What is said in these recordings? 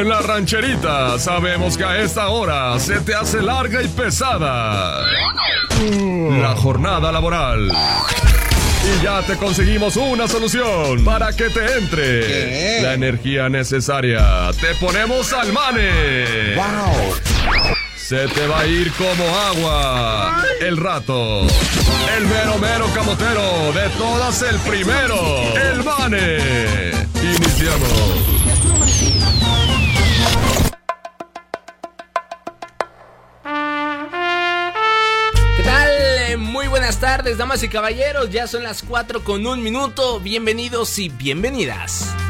en la rancherita. Sabemos que a esta hora se te hace larga y pesada. La jornada laboral. Y ya te conseguimos una solución para que te entre la energía necesaria. Te ponemos al mane. ¡Wow! Se te va a ir como agua. El rato. El mero mero camotero. De todas el primero. El mane. Iniciamos. tardes, damas y caballeros. Ya son las 4 con un minuto. Bienvenidos y bienvenidas.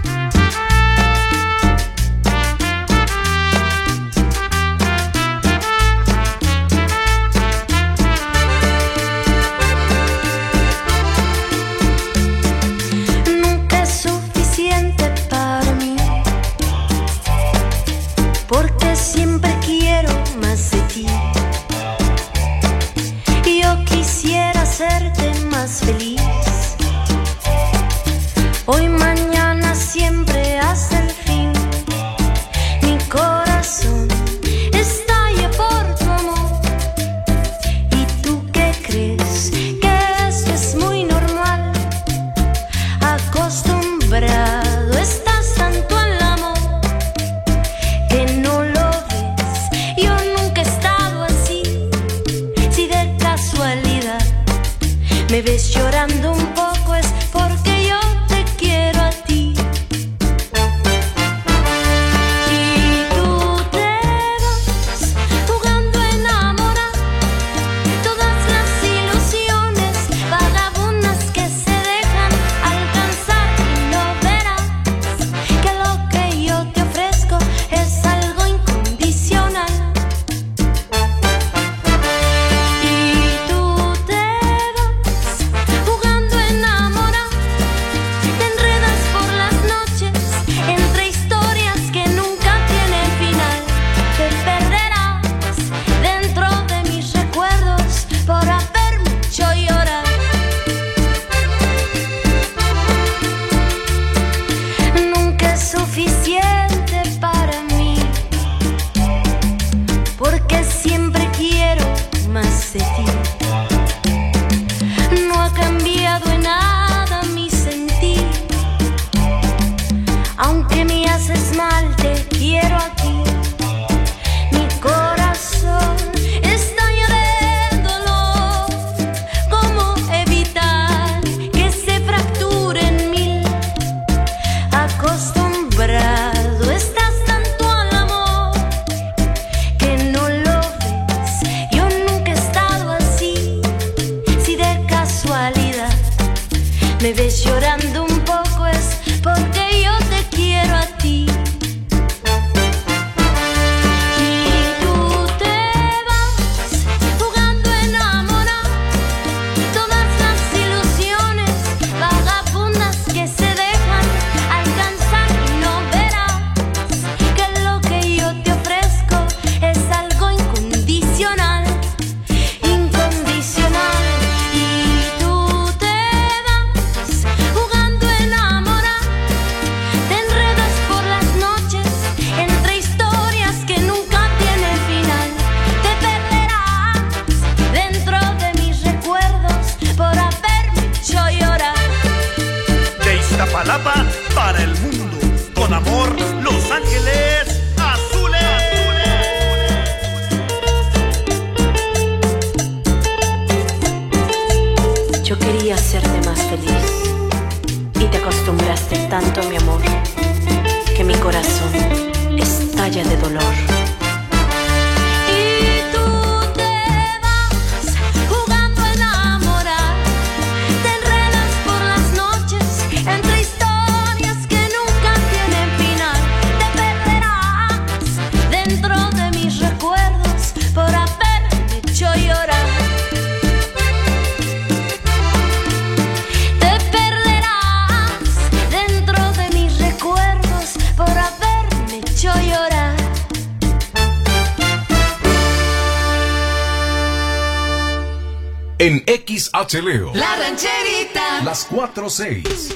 646.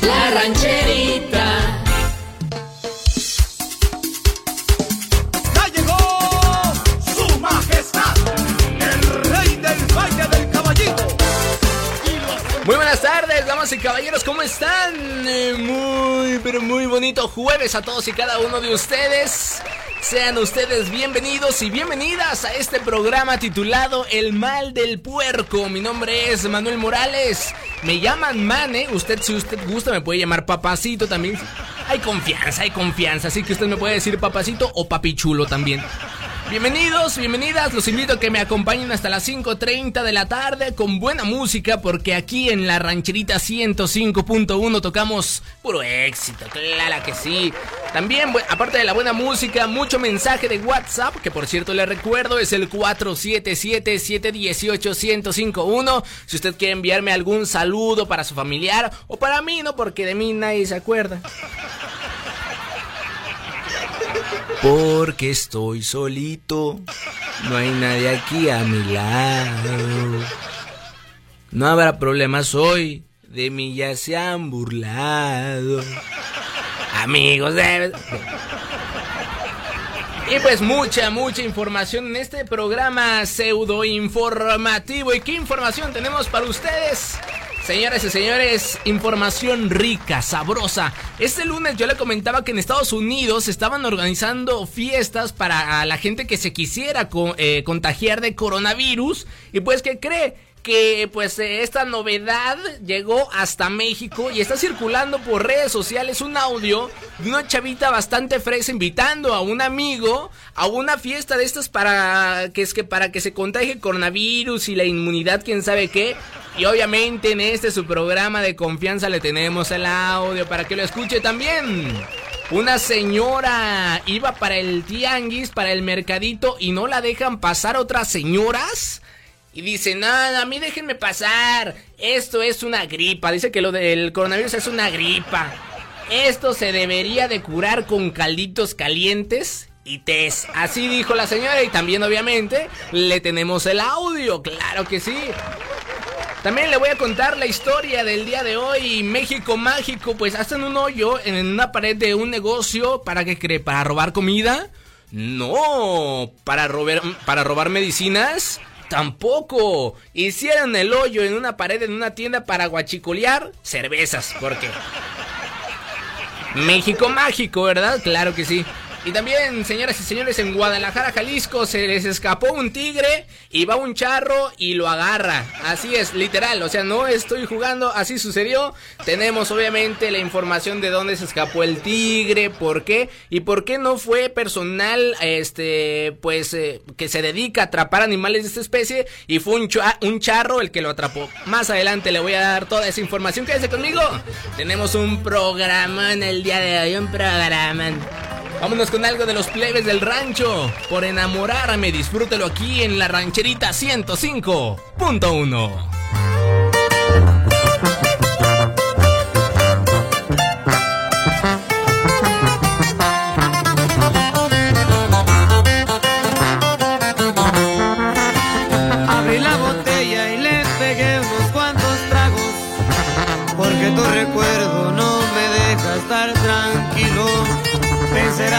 La rancherita. ¡Callego! ¡Su Majestad! ¡El Rey del Valle del Caballito! Muy buenas tardes, damas y caballeros, ¿cómo están? Eh, muy, pero muy bonito jueves a todos y cada uno de ustedes. Sean ustedes bienvenidos y bienvenidas a este programa titulado El mal del puerco. Mi nombre es Manuel Morales. Me llaman Mane. Usted, si usted gusta, me puede llamar papacito también. Hay confianza, hay confianza. Así que usted me puede decir papacito o papichulo también. Bienvenidos, bienvenidas, los invito a que me acompañen hasta las 5.30 de la tarde con buena música porque aquí en la rancherita 105.1 tocamos puro éxito, claro que sí. También, aparte de la buena música, mucho mensaje de WhatsApp, que por cierto le recuerdo es el 477-718-1051. Si usted quiere enviarme algún saludo para su familiar o para mí, ¿no? Porque de mí nadie se acuerda. Porque estoy solito. No hay nadie aquí a mi lado. No habrá problemas hoy. De mí ya se han burlado. Amigos de... Y pues mucha, mucha información en este programa pseudo informativo. ¿Y qué información tenemos para ustedes? Señoras y señores, información rica, sabrosa. Este lunes yo le comentaba que en Estados Unidos estaban organizando fiestas para la gente que se quisiera eh, contagiar de coronavirus. Y pues, ¿qué cree? que pues eh, esta novedad llegó hasta México y está circulando por redes sociales un audio de una chavita bastante fresa invitando a un amigo a una fiesta de estas para que es que para que se contagie coronavirus y la inmunidad quién sabe qué y obviamente en este su programa de confianza le tenemos el audio para que lo escuche también. Una señora iba para el tianguis, para el mercadito y no la dejan pasar otras señoras. Y dice, nada, a mí déjenme pasar. Esto es una gripa. Dice que lo del coronavirus es una gripa. Esto se debería de curar con calditos calientes y tés. Así dijo la señora y también obviamente le tenemos el audio. Claro que sí. También le voy a contar la historia del día de hoy. México mágico, pues hacen un hoyo en una pared de un negocio para que cree, para robar comida. No, para robar, para robar medicinas. Tampoco. Hicieron el hoyo en una pared en una tienda para guachicolear cervezas. ¿Por qué? México mágico, ¿verdad? Claro que sí. Y también, señoras y señores, en Guadalajara, Jalisco, se les escapó un tigre y va un charro y lo agarra. Así es, literal. O sea, no estoy jugando, así sucedió. Tenemos obviamente la información de dónde se escapó el tigre, por qué y por qué no fue personal, este, pues, eh, que se dedica a atrapar animales de esta especie y fue un, un charro el que lo atrapó. Más adelante le voy a dar toda esa información. Quédese conmigo. Tenemos un programa en el día de hoy, un programa. Vámonos con algo de los plebes del rancho. Por enamorarme, disfrútelo aquí en la rancherita 105.1.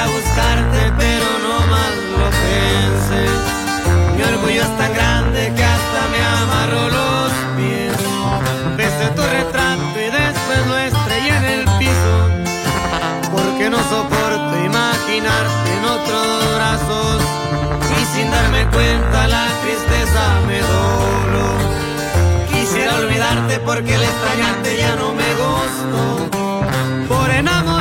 buscarte, pero no más lo pensé. Mi orgullo es tan grande que hasta me amarró los pies. Besé tu retrato y después lo estrellé en el piso, porque no soporto imaginarte en otros brazos. Y sin darme cuenta la tristeza me dobló. Quisiera olvidarte porque el extrañarte ya no me gustó. Por enamorarme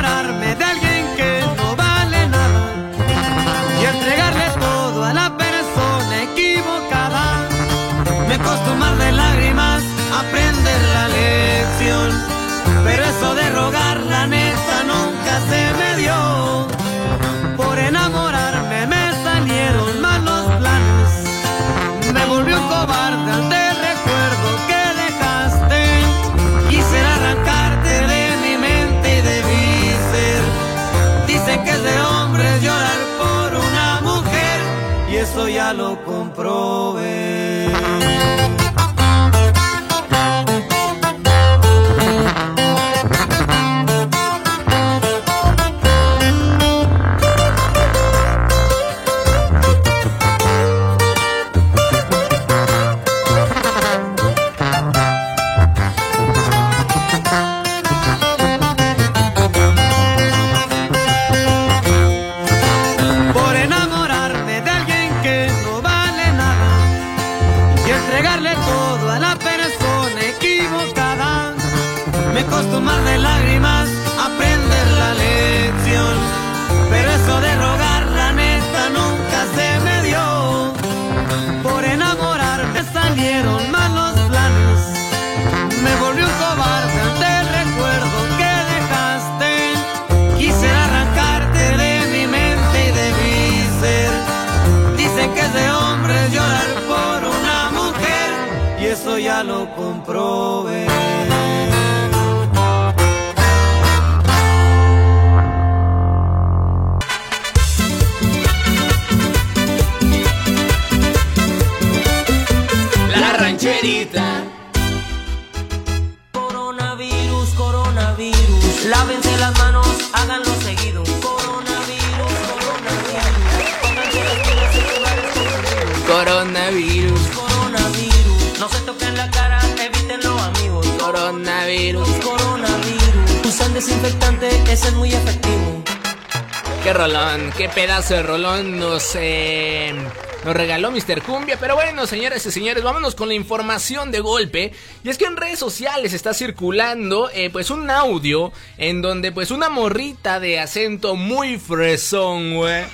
comprobé. Desinfectante, ese es muy efectivo. Qué rolón, qué pedazo de rolón nos, eh, nos regaló Mr. Cumbia. Pero bueno, señoras y señores, vámonos con la información de golpe. Y es que en redes sociales está circulando eh, pues un audio en donde pues una morrita de acento muy fresón, güey.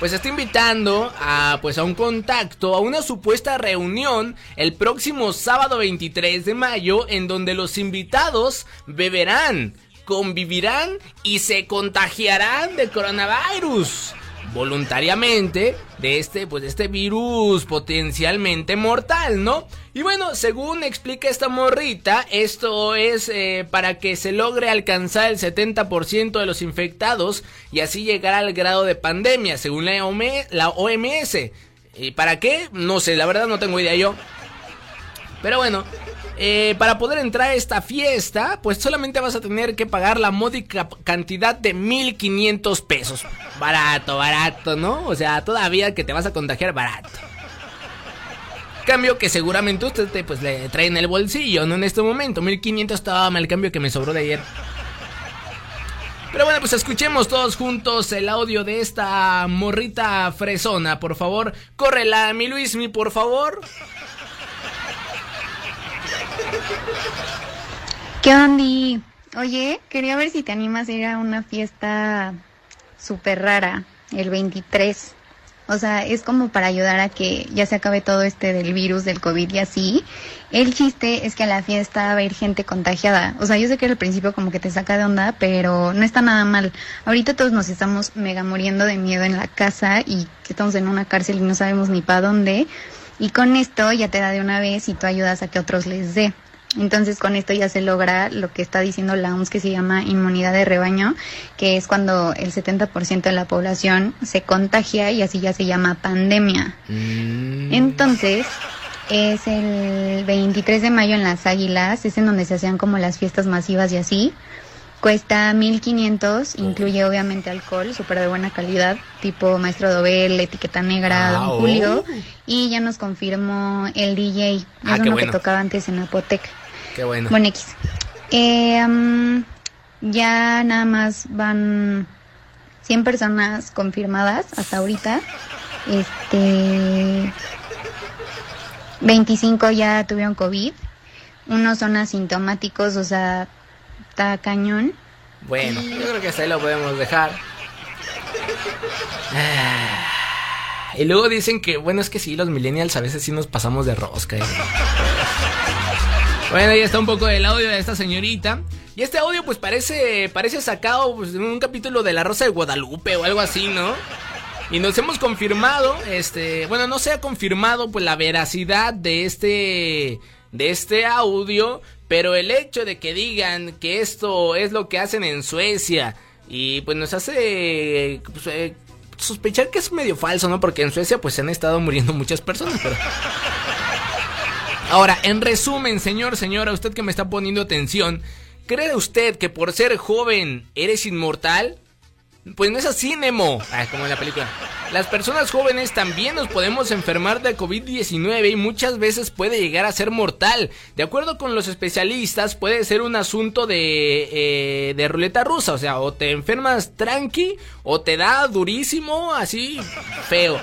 Pues está invitando a pues a un contacto, a una supuesta reunión el próximo sábado 23 de mayo en donde los invitados beberán, convivirán y se contagiarán de coronavirus voluntariamente de este pues de este virus potencialmente mortal, ¿no? Y bueno, según explica esta morrita, esto es eh, para que se logre alcanzar el 70% de los infectados y así llegar al grado de pandemia, según la, OM la OMS. ¿Y para qué? No sé, la verdad no tengo idea yo. Pero bueno, eh, para poder entrar a esta fiesta, pues solamente vas a tener que pagar la módica cantidad de 1500 pesos. Barato, barato, ¿no? O sea, todavía que te vas a contagiar barato. Cambio que seguramente usted te, pues, le trae en el bolsillo, ¿no? En este momento, 1500 estaba el cambio que me sobró de ayer. Pero bueno, pues escuchemos todos juntos el audio de esta morrita fresona, por favor. Córrela, mi Luismi, por favor. ¿Qué onda? Oye, quería ver si te animas a ir a una fiesta súper rara, el 23. O sea, es como para ayudar a que ya se acabe todo este del virus, del COVID y así. El chiste es que a la fiesta va a ir gente contagiada. O sea, yo sé que al principio como que te saca de onda, pero no está nada mal. Ahorita todos nos estamos mega muriendo de miedo en la casa y estamos en una cárcel y no sabemos ni para dónde. Y con esto ya te da de una vez y tú ayudas a que otros les dé. Entonces con esto ya se logra lo que está diciendo la OMS que se llama inmunidad de rebaño, que es cuando el 70% de la población se contagia y así ya se llama pandemia. Entonces es el 23 de mayo en las Águilas, es en donde se hacían como las fiestas masivas y así. Cuesta 1500, incluye obviamente alcohol, súper de buena calidad, tipo Maestro Dobel, Etiqueta Negra, Ah, Don oh. Julio. Y ya nos confirmó el DJ, es Ah, uno bueno. que tocaba antes en Apotec. Qué bueno. Bueno, X. Eh, ya nada más van 100 personas confirmadas hasta ahorita. Este. 25 ya tuvieron COVID. Unos son asintomáticos, o sea, cañón. Bueno, yo creo que hasta ahí lo podemos dejar. Ah, Y luego dicen que, bueno, es que sí, los millennials a veces sí nos pasamos de rosca. ¿eh? Bueno, ahí está un poco del audio de esta señorita. Y este audio pues parece, parece sacado pues, un capítulo de La Rosa de Guadalupe o algo así, ¿no? Y nos hemos confirmado, este, bueno, no se ha confirmado pues la veracidad de este, de este audio, pero el hecho de que digan que esto es lo que hacen en Suecia y pues nos hace pues, eh, sospechar que es medio falso, ¿no? Porque en Suecia pues se han estado muriendo muchas personas, pero... Ahora, en resumen, señor, señora, usted que me está poniendo atención, ¿cree usted que por ser joven eres inmortal? Pues no es así, Nemo. Ah, como en la película. Las personas jóvenes también nos podemos enfermar de COVID-19 y muchas veces puede llegar a ser mortal. De acuerdo con los especialistas, puede ser un asunto de, eh, de ruleta rusa. O sea, o te enfermas tranqui o te da durísimo, así feo.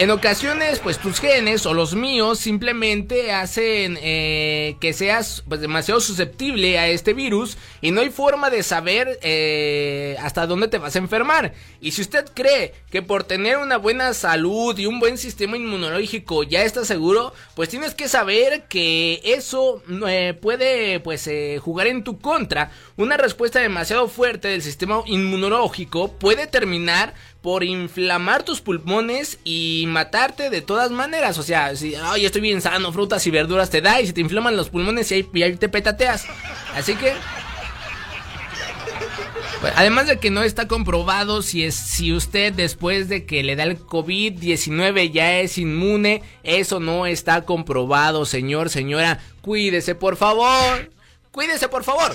En ocasiones, pues tus genes o los míos simplemente hacen eh, que seas pues, demasiado susceptible a este virus y no hay forma de saber eh, hasta dónde te vas a enfermar. Y si usted cree que por tener una buena salud y un buen sistema inmunológico ya está seguro, pues tienes que saber que eso eh, puede pues jugar en tu contra. Una respuesta demasiado fuerte del sistema inmunológico puede terminar por inflamar tus pulmones y matarte de todas maneras. O sea, si ay, estoy bien sano, frutas y verduras te da y se te inflaman los pulmones y ahí, te petateas. Así que pues, además de que no está comprobado si es si usted después de que le da el COVID-19 ya es inmune, eso no está comprobado, señor, señora. Cuídese, por favor. Cuídese, por favor.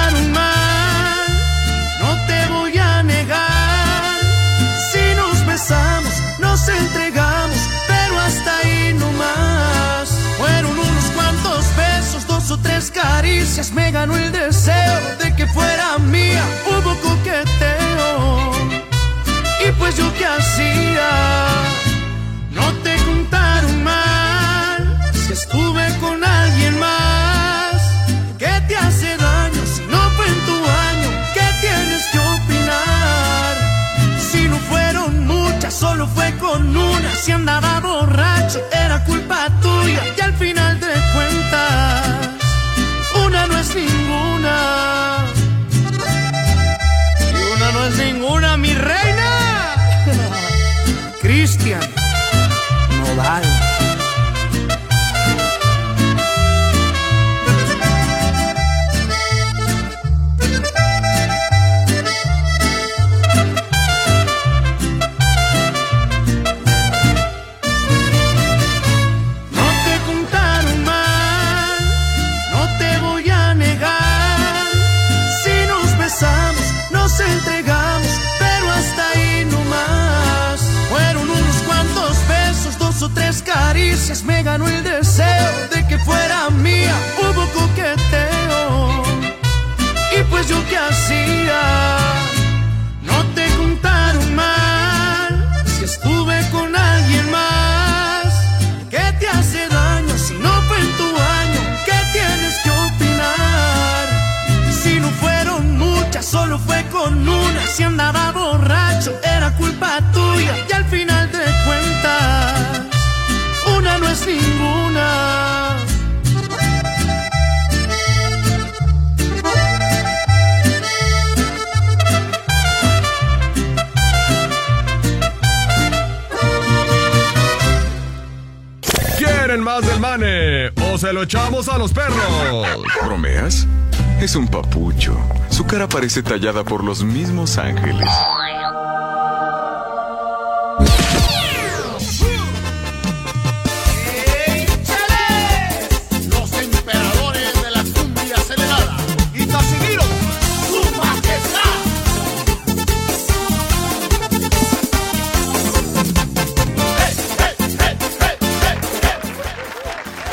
nos entregamos, pero hasta ahí no más. Fueron unos cuantos besos, dos o tres caricias, me ganó el deseo de que fuera mía. Hubo coqueteo, y pues yo qué hacía, ¿Bromeas? Es un papucho. Su cara parece tallada por los mismos ángeles.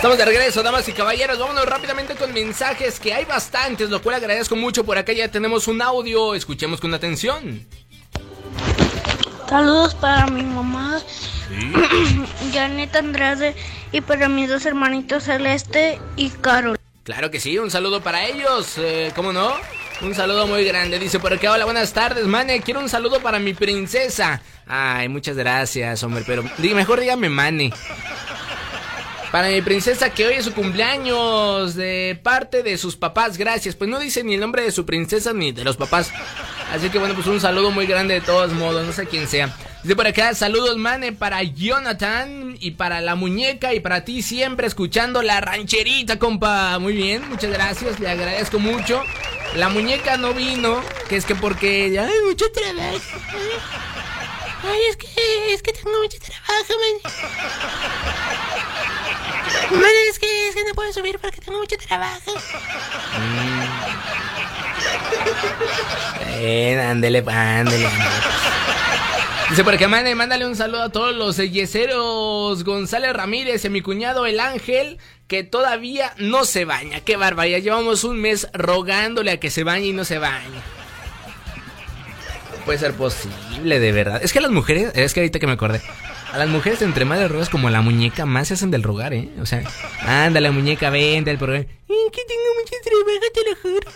Estamos de regreso, damas y caballeros. Vámonos rápidamente con mensajes, que hay bastantes, lo cual agradezco mucho. Por acá ya tenemos un audio. Escuchemos con atención. Saludos para mi mamá, Janet Andrade, y para mis dos hermanitos Celeste y Carol. Claro que sí, un saludo para ellos. eh, ¿Cómo no? Un saludo muy grande. Dice por acá, hola, buenas tardes, Mane. Quiero un saludo para mi princesa. Ay, muchas gracias, hombre, pero mejor dígame Mane. Para mi princesa que hoy es su cumpleaños de parte de sus papás, gracias. Pues no dice ni el nombre de su princesa ni de los papás. Así que bueno, pues un saludo muy grande de todos modos, no sé quién sea. Dice por acá, saludos Mane para Jonathan y para la muñeca y para ti siempre escuchando la rancherita, compa. Muy bien, muchas gracias, le agradezco mucho. La muñeca no vino, que es que porque ya hay mucho trabajo. Ay, es que, es que tengo mucho trabajo, man. Madre, es que, es que no puedo subir porque tengo mucho trabajo. Eh, ándele, ándele, ándele. Dice por acá, mande, mándale un saludo a todos los yeseros González Ramírez y mi cuñado el Ángel, que todavía no se baña. Qué barbaridad, llevamos un mes rogándole a que se bañe y no se baña. No puede ser posible, de verdad. Es que las mujeres, es que ahorita que me acordé, a las mujeres entre más le rogas como la muñeca, más se hacen del rogar, ¿eh? O sea, ándale, muñeca, vente al programa. Ay, que tengo mucho trabajo, te lo juro.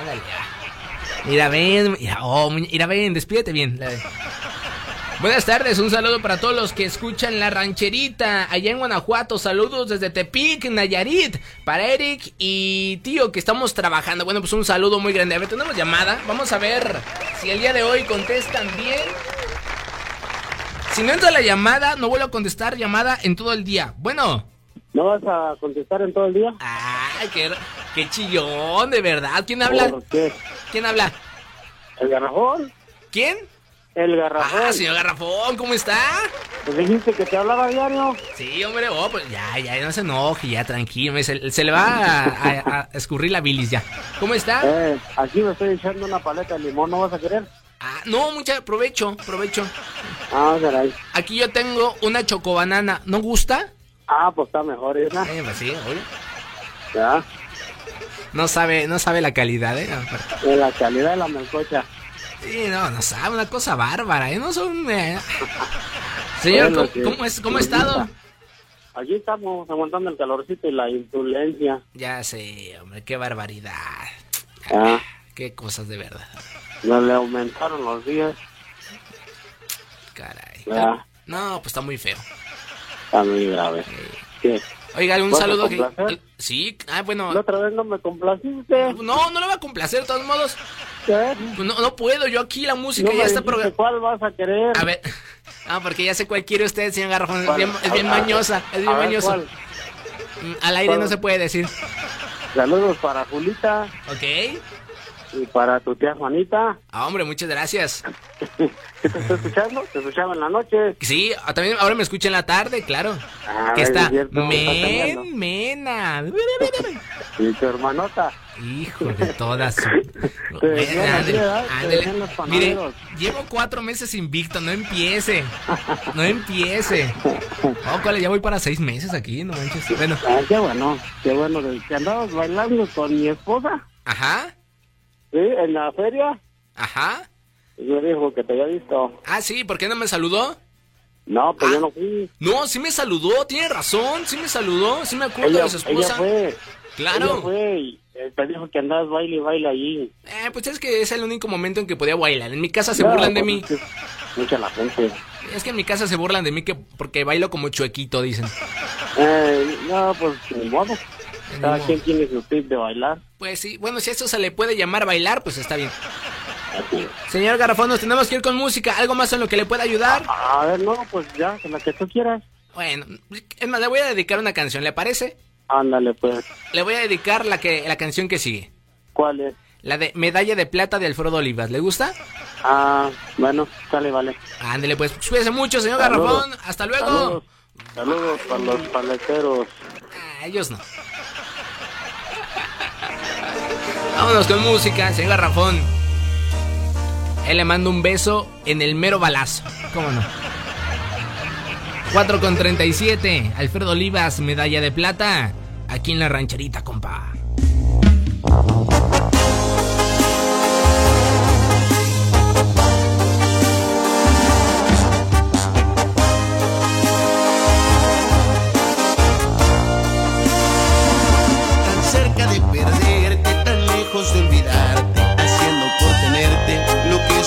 Ándale. Mira, ven, mira, oh, mira, ven, despídete bien. La- Buenas tardes, un saludo para todos los que escuchan La Rancherita allá en Guanajuato. Saludos desde Tepic, Nayarit, para Eric y tío que estamos trabajando. Bueno, pues un saludo muy grande. A ver, tenemos llamada. Vamos a ver si el día de hoy contestan bien. Si no entra la llamada, no vuelvo a contestar llamada en todo el día. Bueno. ¿No vas a contestar en todo el día? Ay, qué, qué chillón, de verdad. ¿Quién habla? ¿Por qué? ¿Quién habla? ¿El garrafón? ¿Quién? El garrafón. Ah, señor Garrafón, ¿cómo está? Pues dijiste que te hablaba diario. Sí, hombre, oh, pues ya, ya, no se enoje, ya, tranquilo. Se, se le va a, a- a escurrir la bilis ya. ¿Cómo está? Eh, aquí me estoy echando una paleta de limón, ¿no vas a querer? Ah, no, mucha provecho, provecho. Ah, caray. Aquí yo tengo una chocobanana, ¿no gusta? Ah, pues está mejor esa. Eh, pues sí, oye. Ya. No sabe, no sabe la calidad, ¿eh? De la calidad de la melcocha. Sí, no, no sabe, una cosa bárbara, ¿eh? No son... eh. Señor, ¿cómo, es, ¿cómo ha estado? Aquí estamos aguantando el calorcito y la insulencia. Ya sé, hombre, qué barbaridad. Ah, Qué cosas de verdad. No le aumentaron los días. Caray. Ya, No, pues está muy feo. está muy grave. ¿Qué? Oiga, un ¿Vas a saludo que... Sí, ah, bueno... La otra vez no me complaciste. No, no lo va a complacer de todos modos. ¿Qué? Pues no, no puedo, yo aquí la música No ya está programada. ¿Cuál vas a querer? A ver, ah, porque ya sé cuál quiere usted, señor Garrafón. Es bien, es mañosa, es bien a ver, mañoso. ¿cuál? Mm, Al aire no ¿Cuál? se puede decir. Saludos para Julita ¿Ok? Y para tu tía Juanita. Ah, hombre, muchas gracias. ¿Qué te estoy escuchando? Te escuchaba en la noche. Sí, ah, también ahora me escucha en la tarde, claro. Ah, que es está men, mena. Y tu hermanota. Hijo de todas. Mire, llevo cuatro meses invicto, no empiece. No empiece. Oh, ¿cuál? Ya voy para seis meses aquí, no manches. Bueno, Ah, qué bueno, qué bueno. Que andabas bailando con mi esposa. ajá, Sí, en la feria. ajá. Y me dijo que te había visto. Ah, sí, ¿por qué no me saludó? No, pues Ah. yo no fui. No, sí me saludó, tiene razón, sí me saludó, sí me acuerdo Ella, de su ella esposa. fue. Claro. Ella fue y eh, te dijo que andabas baile y baile allí. Eh, pues es que es el único momento en que podía bailar. En mi casa se No, burlan de pues mí. Mucha la gente. Es que en mi casa se burlan de mí que porque bailo como chuequito, dicen. Eh, no, pues modo. Cada modo. quien tiene su tip de bailar. Pues sí, bueno, si a eso se le puede llamar bailar, pues está bien. Señor Garrafón, nos tenemos que ir con música. ¿Algo más en lo que le pueda ayudar? A ver, no, pues ya, con la que tú quieras. Bueno, es más, le voy a dedicar una canción, ¿le parece? Ándale, pues. Le voy a dedicar la, que, la canción que sigue. ¿Cuál es? La de Medalla de Plata de Alfredo Olivas. ¿Le gusta? Ah, bueno, sale, vale. Ándele, pues, cuídese mucho, señor Saludos. Garrafón. Hasta luego. Saludos, saludos para los paleteros. Ah, ellos no. Vámonos con música, señor Garrafón. Él le manda un beso en el mero balazo. ¿Cómo no? 4 con 37. Alfredo Olivas, medalla de plata. Aquí en la rancherita, compa.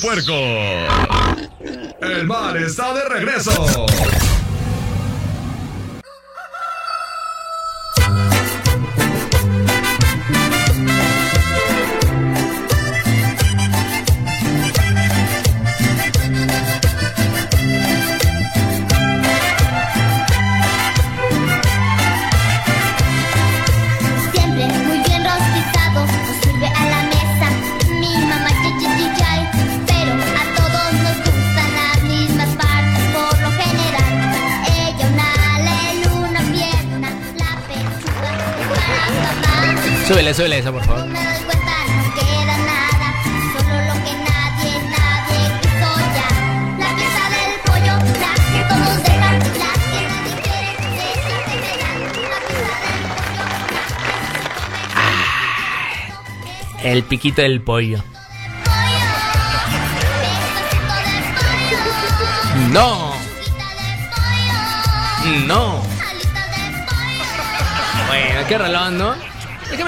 puerco. Me dan. La pieza del El piquito del pollo. No. No. Bueno, qué rolón, ¿no?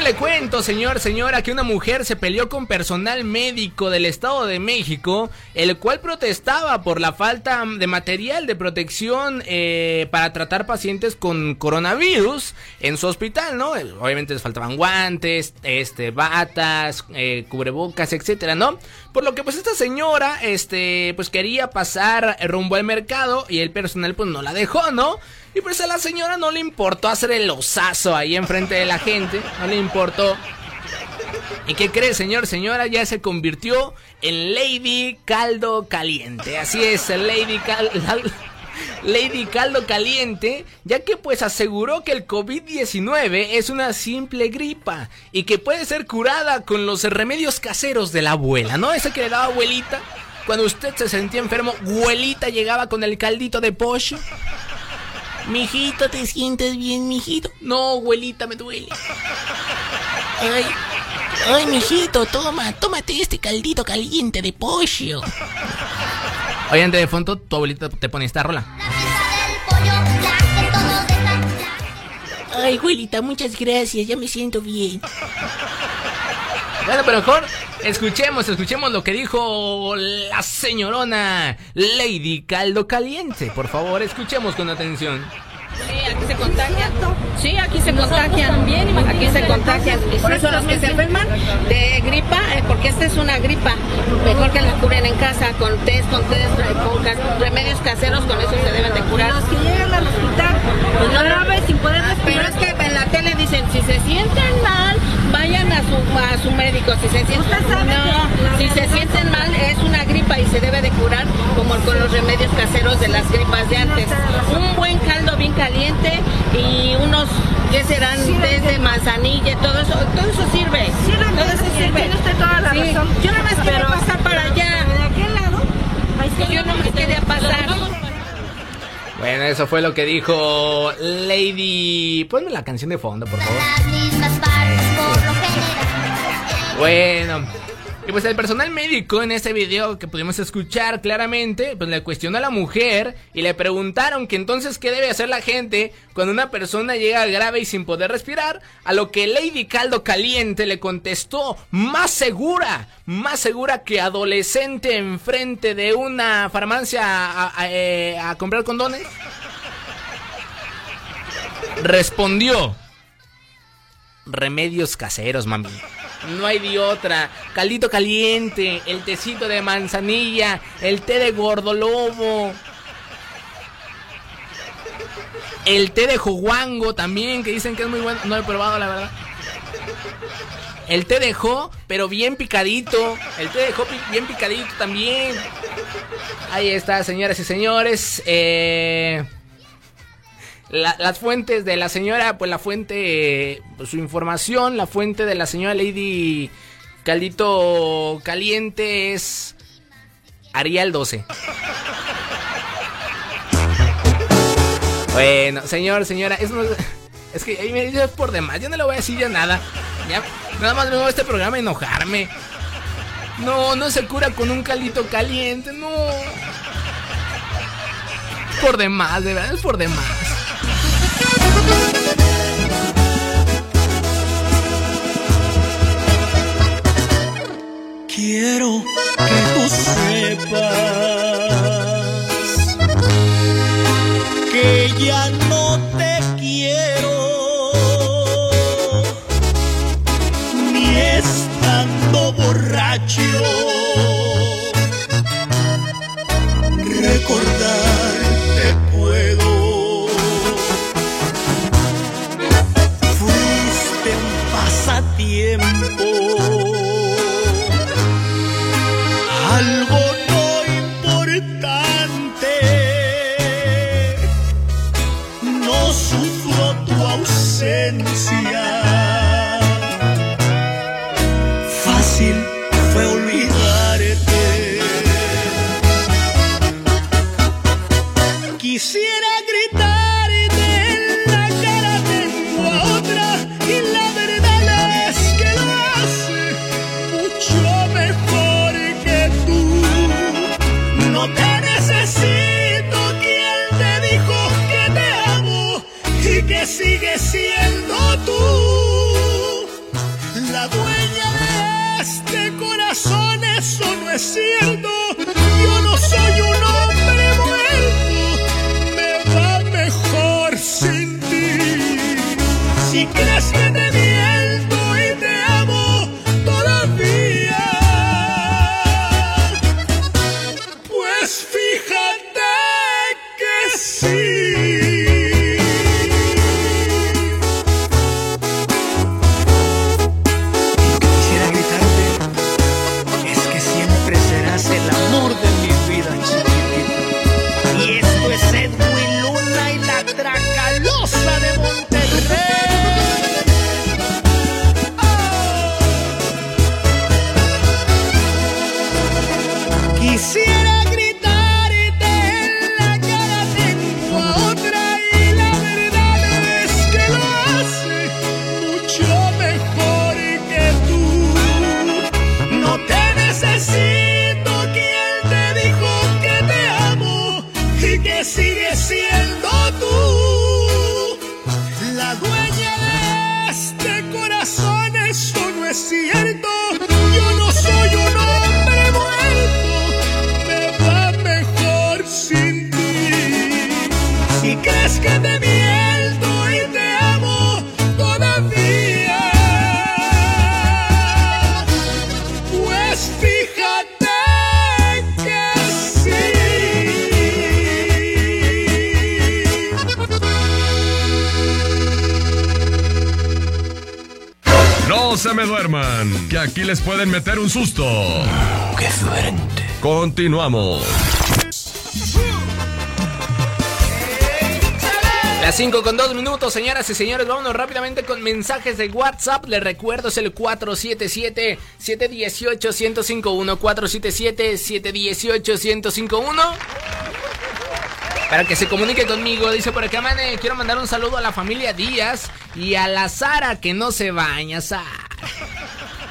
Le cuento, señor, señora, que una mujer se peleó con personal médico del Estado de México, el cual protestaba por la falta de material de protección eh, para tratar pacientes con coronavirus en su hospital, ¿no? Obviamente les faltaban guantes, este, batas, eh, cubrebocas, etcétera, ¿no? Por lo que pues esta señora, este, pues quería pasar rumbo al mercado y el personal pues no la dejó, ¿no? Y pues a la señora no le importó hacer el osazo ahí enfrente de la gente, no le importó. ¿Y qué cree, señor, señora? Ya se convirtió en Lady Caldo Caliente. Así es, Lady Cal... Lady Caldo Caliente, ya que pues aseguró que el COVID-19 es una simple gripa y que puede ser curada con los remedios caseros de la abuela, ¿no? Ese que le daba abuelita. Cuando usted se sentía enfermo, abuelita llegaba con el caldito de pollo. Mijito, ¿te sientes bien, mijito? No, abuelita, me duele. Ay, ay, mijito, toma, tómate este caldito caliente de pollo. Oye, antes de fondo, tu abuelita te pone esta rola. Ay, abuelita, muchas gracias, ya me siento bien. Bueno, pero mejor escuchemos, escuchemos lo que dijo la señorona Lady Caldo Caliente. Por favor, escuchemos con atención. Sí, aquí se contagian. Sí, aquí se contagian. Aquí se contagian. Por eso los que se enferman de gripa, eh, porque esta es una gripa, mejor que la curen en casa con test, con test, con cas- remedios caseros, con eso se deben de curar. Los que llegan al hospital, pues no graves sin poder Pero es que en la tele dicen, si se sienten mal, vayan a su, a su médico. Si se sienten, no, si se sienten mal, es una gripa y se debe de curar como con los remedios caseros de las gripas de antes. Un buen caldo bien caliente y unos, ¿qué serán? Test de manzanilla, todo eso, todo eso sirve. todo eso sirve. Tiene usted toda la razón. Yo no me quería pasar para allá. ¿De aquel lado? Yo no me quería pasar. Bueno, eso fue lo que dijo Lady. Ponme la canción de fondo, por favor. Bueno. Y pues el personal médico en este video que pudimos escuchar claramente, pues le cuestionó a la mujer y le preguntaron que entonces qué debe hacer la gente cuando una persona llega grave y sin poder respirar, a lo que Lady Caldo Caliente le contestó más segura, más segura que adolescente enfrente de una farmacia a, a- eh, comprar condones. Respondió. Remedios caseros, mami. No hay de otra. Caldito caliente, el tecito de manzanilla, el té de gordolobo. El té de joguango también, que dicen que es muy bueno. No lo he probado, la verdad. El té de pero bien picadito. El té de jo bien picadito también. Ahí está, señoras y señores. Eh, la- las fuentes de la señora, pues la fuente, pues, su información, la fuente de la señora Lady Caldito Caliente es Arial 12. Bueno, señor, señora, es, es que ahí me dice por demás, yo no le voy a decir ya nada. Nada más vengo a este programa enojarme. No, no se cura con un caldito caliente, no. Por demás, de verdad, es por demás. Quiero sepas que ya no se me duerman, que aquí les pueden meter un susto. ¡Qué suerte! Continuamos. Las 5 con 2 minutos, señoras y señores. Vámonos rápidamente con mensajes de WhatsApp. Les recuerdo, es el 477-718-1051. 477-718-1051. Para que se comunique conmigo, dice por acá, mane, quiero mandar un saludo a la familia Díaz y a la Sara que no se baña, Sara.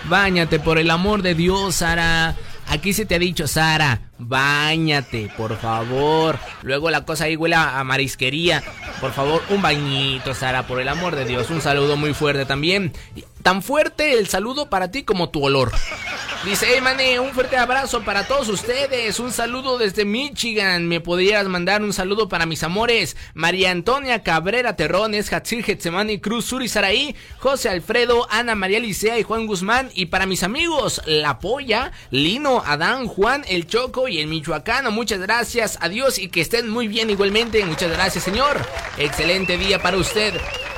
Báñate, por el amor de Dios, Sara. Aquí se te ha dicho, Sara, báñate, por favor. Luego la cosa ahí huele a marisquería. Por favor, un bañito, Sara, por el amor de Dios. Un saludo muy fuerte también. Tan fuerte el saludo para ti como tu olor. Dice, hey, un fuerte abrazo para todos ustedes. Un saludo desde Michigan. ¿Me podrías mandar un saludo para mis amores? María Antonia Cabrera Terrones, Hatzir Getsemani Cruz Suri Saraí, José Alfredo, Ana María Licea y Juan Guzmán. Y para mis amigos, La Polla, Lino, Adán, Juan, El Choco y el Michoacano. Muchas gracias. Adiós y que estén muy bien igualmente. Muchas gracias, señor. Excelente día para usted.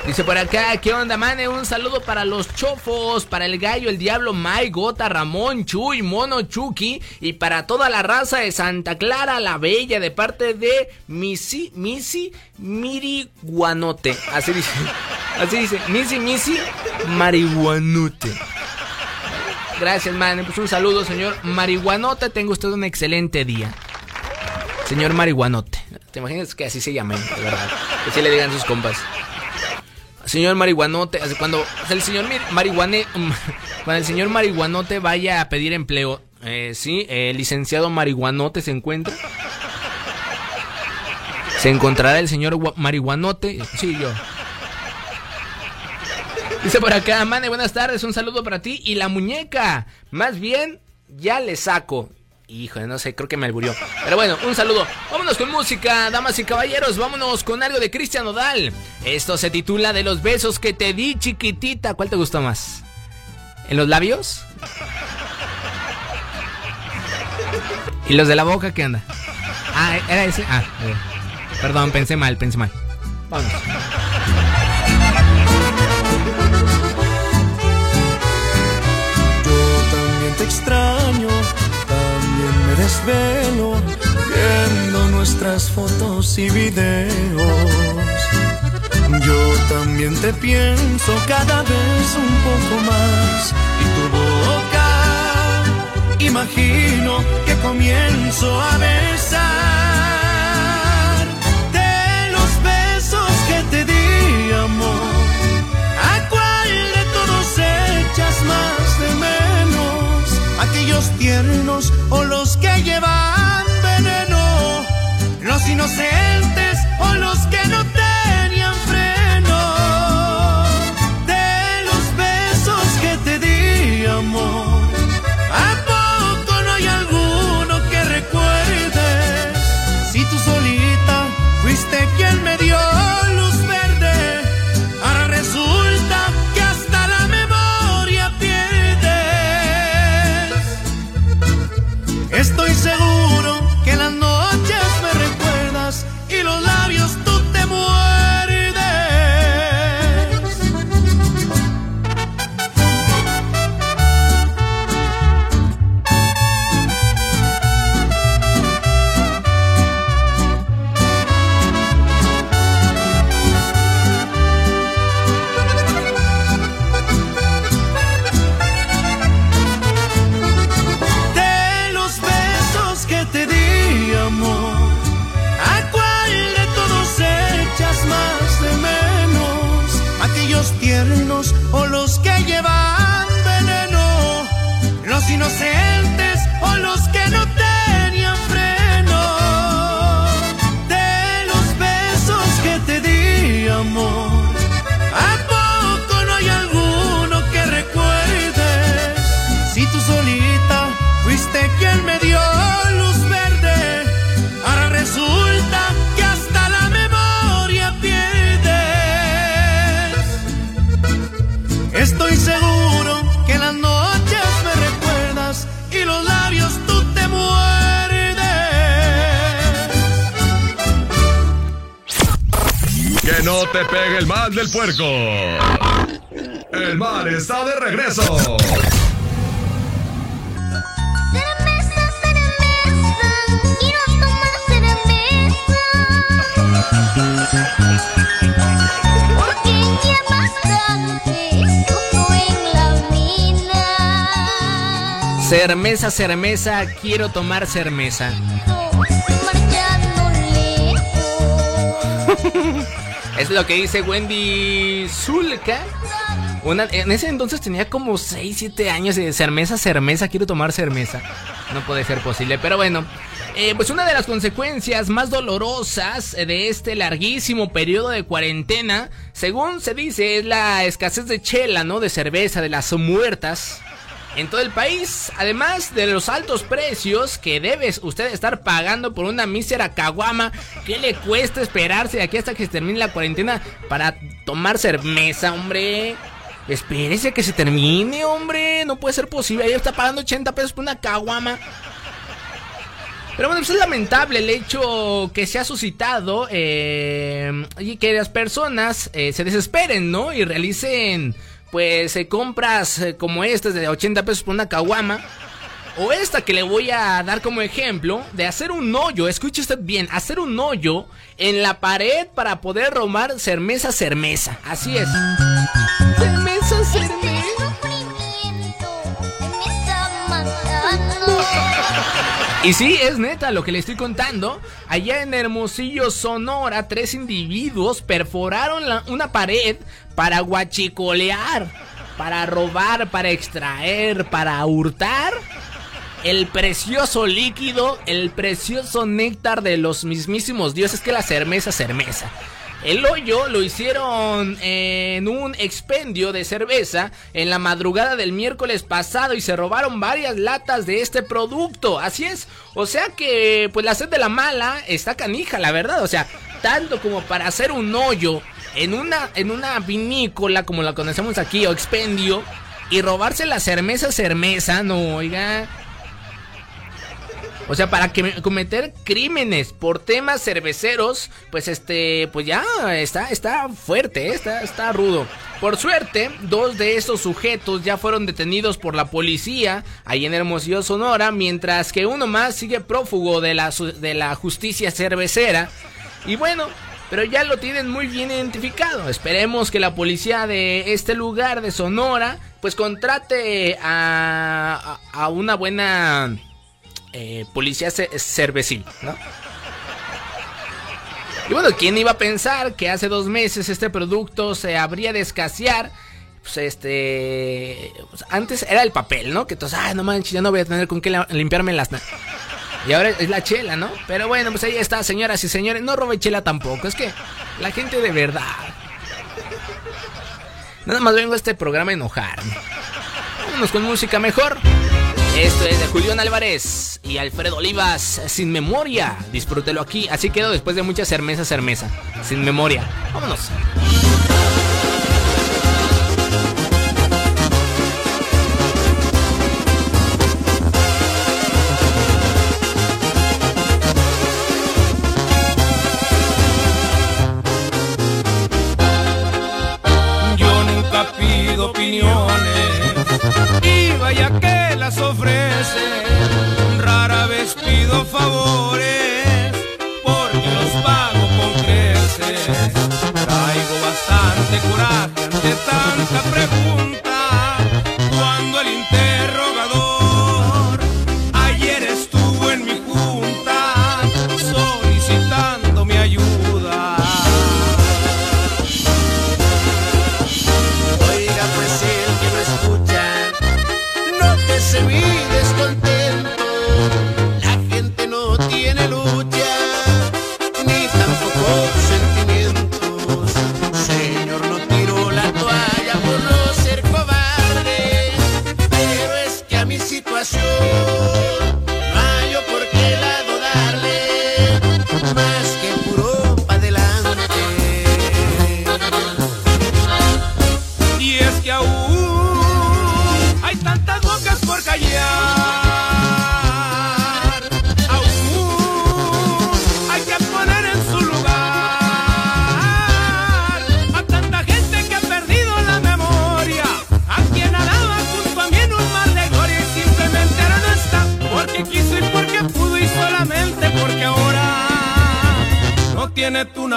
Dice por acá, ¿qué onda, mane? Un saludo para los chofos, para el gallo, el diablo, Mai, Gota, Ramón, Chuy, Mono, Chucky y para toda la raza de Santa Clara la Bella de parte de Missy, Missy, Miriguanote. Así dice, así dice, Missy, Missy, Marihuanote. Gracias, man. Pues un saludo, señor Marihuanote. Tenga usted un excelente día. Señor Marihuanote. ¿Te imaginas que así se llame, de verdad? Que así le digan sus compas. Señor Marihuanote, cuando el señor Marihuane, cuando el señor Marihuanote vaya a pedir empleo, eh, sí, el licenciado Marihuanote se encuentra. Se encontrará el señor Marihuanote. Sí, yo. Dice por acá, Mane, buenas tardes, un saludo para ti. Y la muñeca, más bien, ya le saco. Híjole, no sé, creo que me alburió. Pero bueno, un saludo. Vámonos con música, damas y caballeros. Vámonos con algo de Cristian Nodal. Esto se titula De los besos que te di, chiquitita. ¿Cuál te gustó más? ¿En los labios? ¿Y los de la boca qué anda? Ah, era ese. Ah, eh. perdón, pensé mal, pensé mal. Vamos. Yo también te extraño, desvelo viendo nuestras fotos y videos. Yo también te pienso cada vez un poco más el mal del puerco. El mal está de regreso. Quiero tomar cerveza Porque ya bastante sufro en la mina Cermesa, cermesa, quiero tomar cermesa. Marchando lejos Es lo que dice Wendy Zulka. En ese entonces tenía como 6, 7 años de cermesa, cermesa, quiero tomar cermeza. No puede ser posible, pero bueno. eh, pues una de las consecuencias más dolorosas de este larguísimo periodo de cuarentena, según se dice, es la escasez de chela, ¿no? De cerveza, de las muertas. En todo el país, además de los altos precios que debes usted estar pagando por una mísera caguama, ¿qué le cuesta esperarse de aquí hasta que se termine la cuarentena para tomar cerveza, hombre? Espérese que se termine, hombre. No puede ser posible. Ahí está pagando 80 pesos por una caguama. Pero bueno, pues es lamentable el hecho que se ha suscitado eh, y que las personas eh, se desesperen, ¿no? Y realicen, pues, eh, compras eh, como estas de 80 pesos por una caguama. O esta que le voy a dar como ejemplo de hacer un hoyo, escuche usted bien, hacer un hoyo en la pared para poder robar cermeza, cermeza. Así es. Cermeza, cermeza. Y sí, es neta lo que le estoy contando. Allá en Hermosillo, Sonora, tres individuos perforaron una pared para guachicolear, para robar, para extraer, para hurtar el precioso líquido, el precioso néctar de los mismísimos dioses que la cermeza, cermeza. El hoyo lo hicieron en un expendio de cerveza en la madrugada del miércoles pasado y se robaron varias latas de este producto. Así es. O sea que, pues la sed de la mala está canija, la verdad. O sea, tanto como para hacer un hoyo en una, en una vinícola como la conocemos aquí o expendio y robarse la cerveza cerveza, no, oiga. O sea, para cometer crímenes por temas cerveceros, pues este, pues ya está, está fuerte, ¿eh? está, está rudo. Por suerte, dos de estos sujetos ya fueron detenidos por la policía ahí en Hermosillo, Sonora, mientras que uno más sigue prófugo de la, justicia cervecera. Y bueno, pero ya lo tienen muy bien identificado. Esperemos que la policía de este lugar de Sonora, pues contrate a, a una buena eh, policía cervecil, ¿no? Y bueno, ¿quién iba a pensar que hace dos meses este producto se habría de escasear? Pues este. Pues antes era el papel, ¿no? Que entonces, ay, no manches, ya no voy a tener con qué limpiarme las. Y ahora es la chela, ¿no? Pero bueno, pues ahí está, señoras y señores. No robe chela tampoco. Es que la gente de verdad. Nada más vengo a este programa a enojarme. Vámonos con música mejor. Esto es de Julián Álvarez y Alfredo Olivas, Sin Memoria. Disfrútelo aquí. Así quedó después de mucha cermeza, cermeza. Sin Memoria. Vámonos.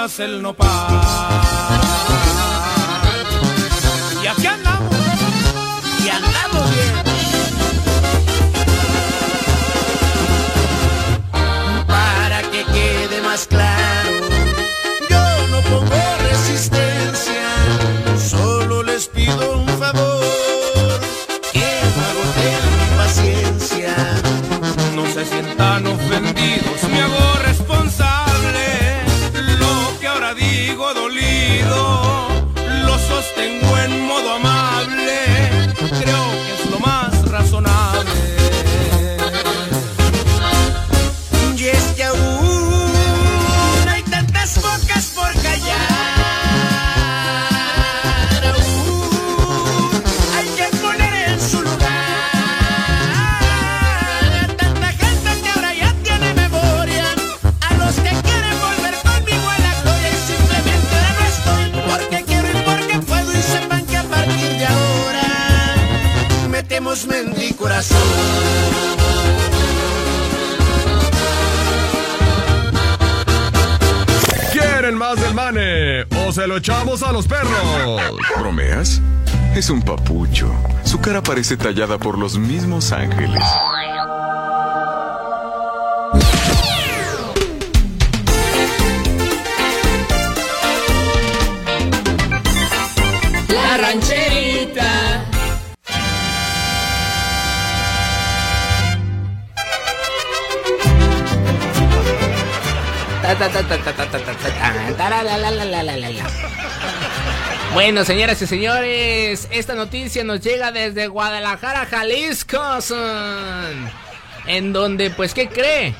Tiene tunas el más del mane? ¿O se lo echamos a los perros? ¿Bromeas? Es un papucho. Su cara parece tallada por los mismos ángeles. Bueno, señoras y señores, esta noticia nos llega desde Guadalajara, Jalisco, en donde, pues, ¿qué cree?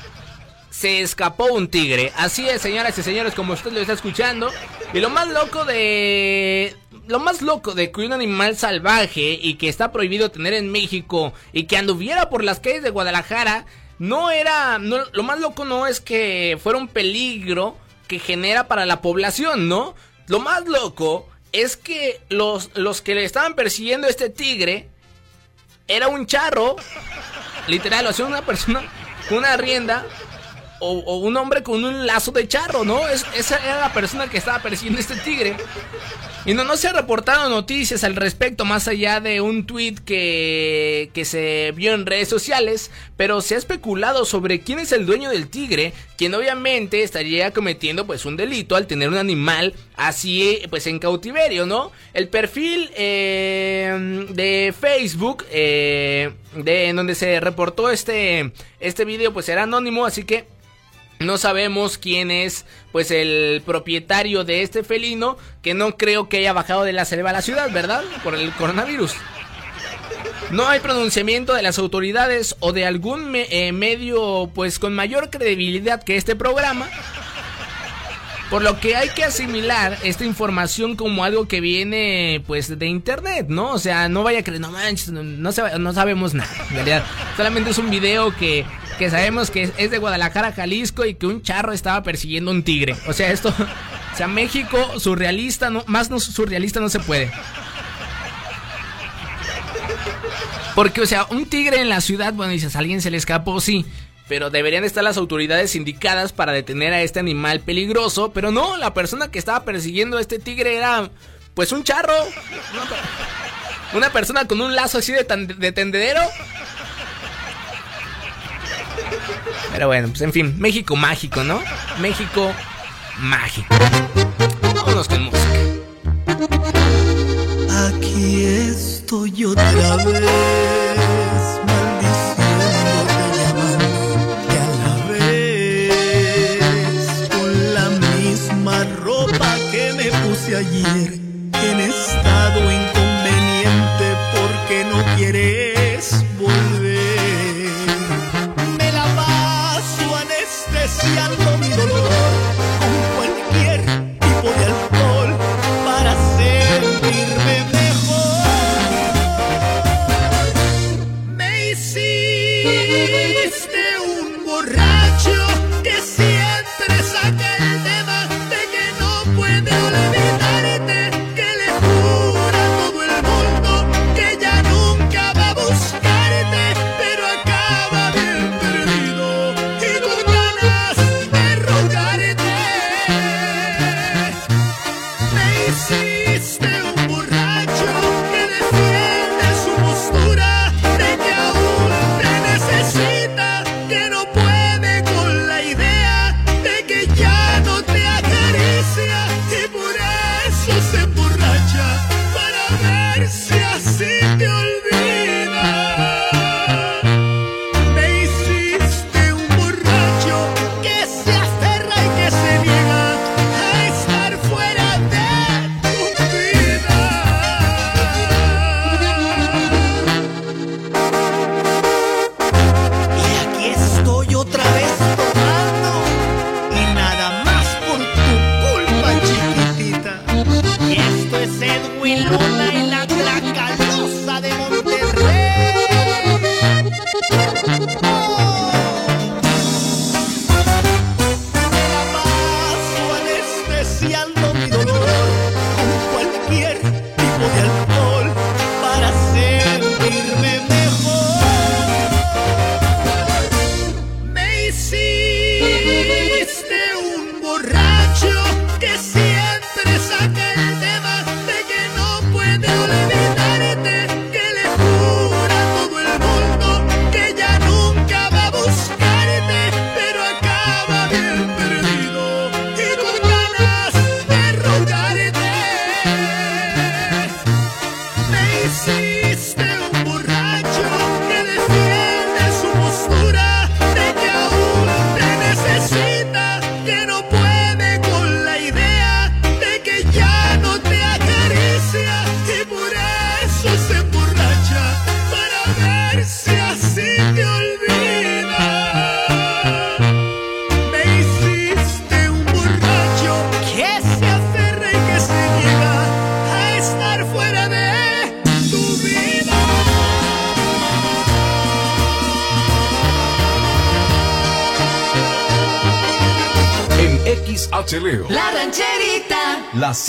Se escapó un tigre. Así es, señoras y señores, como usted lo está escuchando. Y lo más loco de... Lo más loco de que un animal salvaje y que está prohibido tener en México y que anduviera por las calles de Guadalajara, no era... No, lo más loco no es que fuera un peligro que genera para la población, ¿no? Lo más loco es que los, los que le estaban persiguiendo a este tigre era un charro, literal, o sea, una persona con una rienda o, un hombre con un lazo de charro, ¿no? Es- esa era la persona que estaba persiguiendo este tigre. Y no, no se han reportado noticias al respecto, más allá de un tweet que, que se vio en redes sociales, pero se ha especulado sobre quién es el dueño del tigre, quien obviamente estaría cometiendo pues un delito al tener un animal así pues en cautiverio, ¿no? El perfil eh, de Facebook, eh, de en donde se reportó este, este video pues era anónimo, así que no sabemos quién es, pues, el propietario de este felino, que no creo que haya bajado de la selva a la ciudad, ¿verdad? Por el coronavirus. No hay pronunciamiento de las autoridades o de algún me- eh, medio, pues, con mayor credibilidad que este programa. Por lo que hay que asimilar esta información como algo que viene, pues, de internet, ¿no? O sea, no vaya a creer, no manches, no, no no sabemos nada, en realidad. Solamente es un video que, que sabemos que es, de Guadalajara, Jalisco, y que un charro estaba persiguiendo un tigre. O sea, esto, o sea, México, surrealista, no, más no, surrealista no se puede. Porque, o sea, un tigre en la ciudad, bueno, dices, ¿a alguien se le escapó? Sí. Pero deberían estar las autoridades indicadas para detener a este animal peligroso. Pero no, la persona que estaba persiguiendo a este tigre era, pues, un charro. Una persona con un lazo así de, tan- de tendedero. Pero bueno, pues en fin, México mágico, ¿no? México mágico. Vámonos con música. Aquí estoy otra vez, maldiciéndote, llamándote a la vez, con la misma ropa que me puse ayer, en estado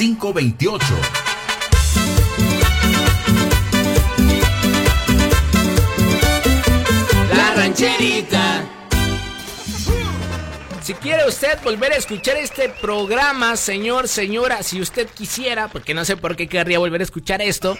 528. La rancherita. Si quiere usted volver a escuchar este programa, señor, señora, si usted quisiera, porque no sé por qué querría volver a escuchar esto,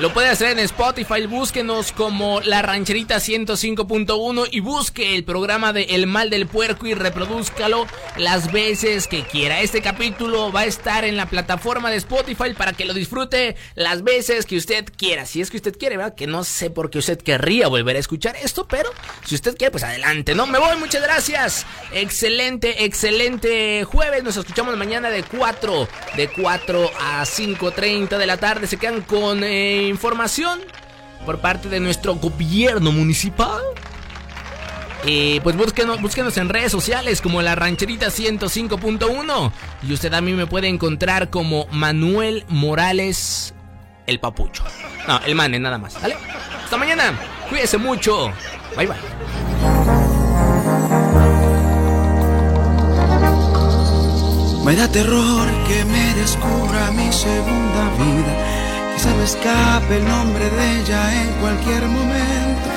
lo puede hacer en Spotify. Búsquenos como La Rancherita 105.1 y busque el programa de El Mal del Puerco y reproduzcalo las veces que quiera. Este capítulo va a estar en la plataforma de Spotify para que lo disfrute las veces que usted quiera. Si es que usted quiere, ¿verdad? Que no sé por qué usted querría volver a escuchar esto, pero si usted quiere, pues adelante, ¿no? Me voy, muchas gracias. Excelente, excelente jueves. Nos escuchamos mañana de 4, de 4 a 5.30 de la tarde. Se quedan con eh, información por parte de nuestro gobierno municipal. Eh, pues búsquenos, búsquenos en redes sociales como la rancherita 105.1 y usted a mí me puede encontrar como Manuel Morales el papucho. No, el mane nada más, ¿vale? Hasta mañana. Cuídese mucho. Bye bye. Me da terror que me descubra mi segunda vida. Se me escape el nombre de ella en cualquier momento.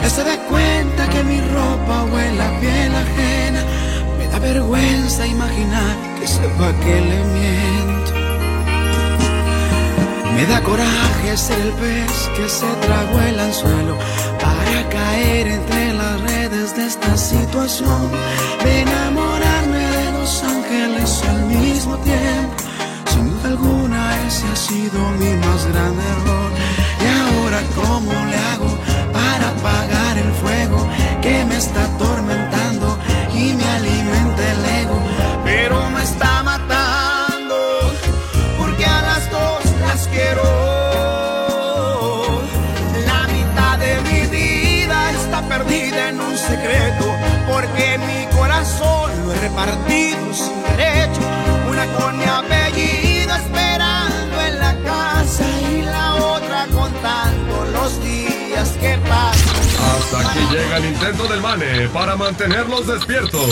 Que se dé cuenta que mi ropa huele a piel ajena. Me da vergüenza imaginar que sepa que le miento. Me da coraje ser el pez que se tragó el anzuelo para caer entre las redes de esta situación. De enamorarme de dos ángeles al mismo tiempo. Alguna ese ha sido mi más grande error. Y ahora cómo le hago para apagar el fuego que me está atormentando y me alimenta el ego, pero me está matando porque a las dos las quiero. La mitad de mi vida está perdida en un secreto, porque mi corazón lo he repartido sin derecho. Una con Aquí llega el intento del Mane para mantenerlos despiertos.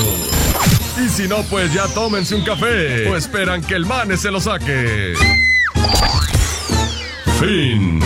Y si no, pues ya tómense un café o esperan que el Mane se lo saque. Fin.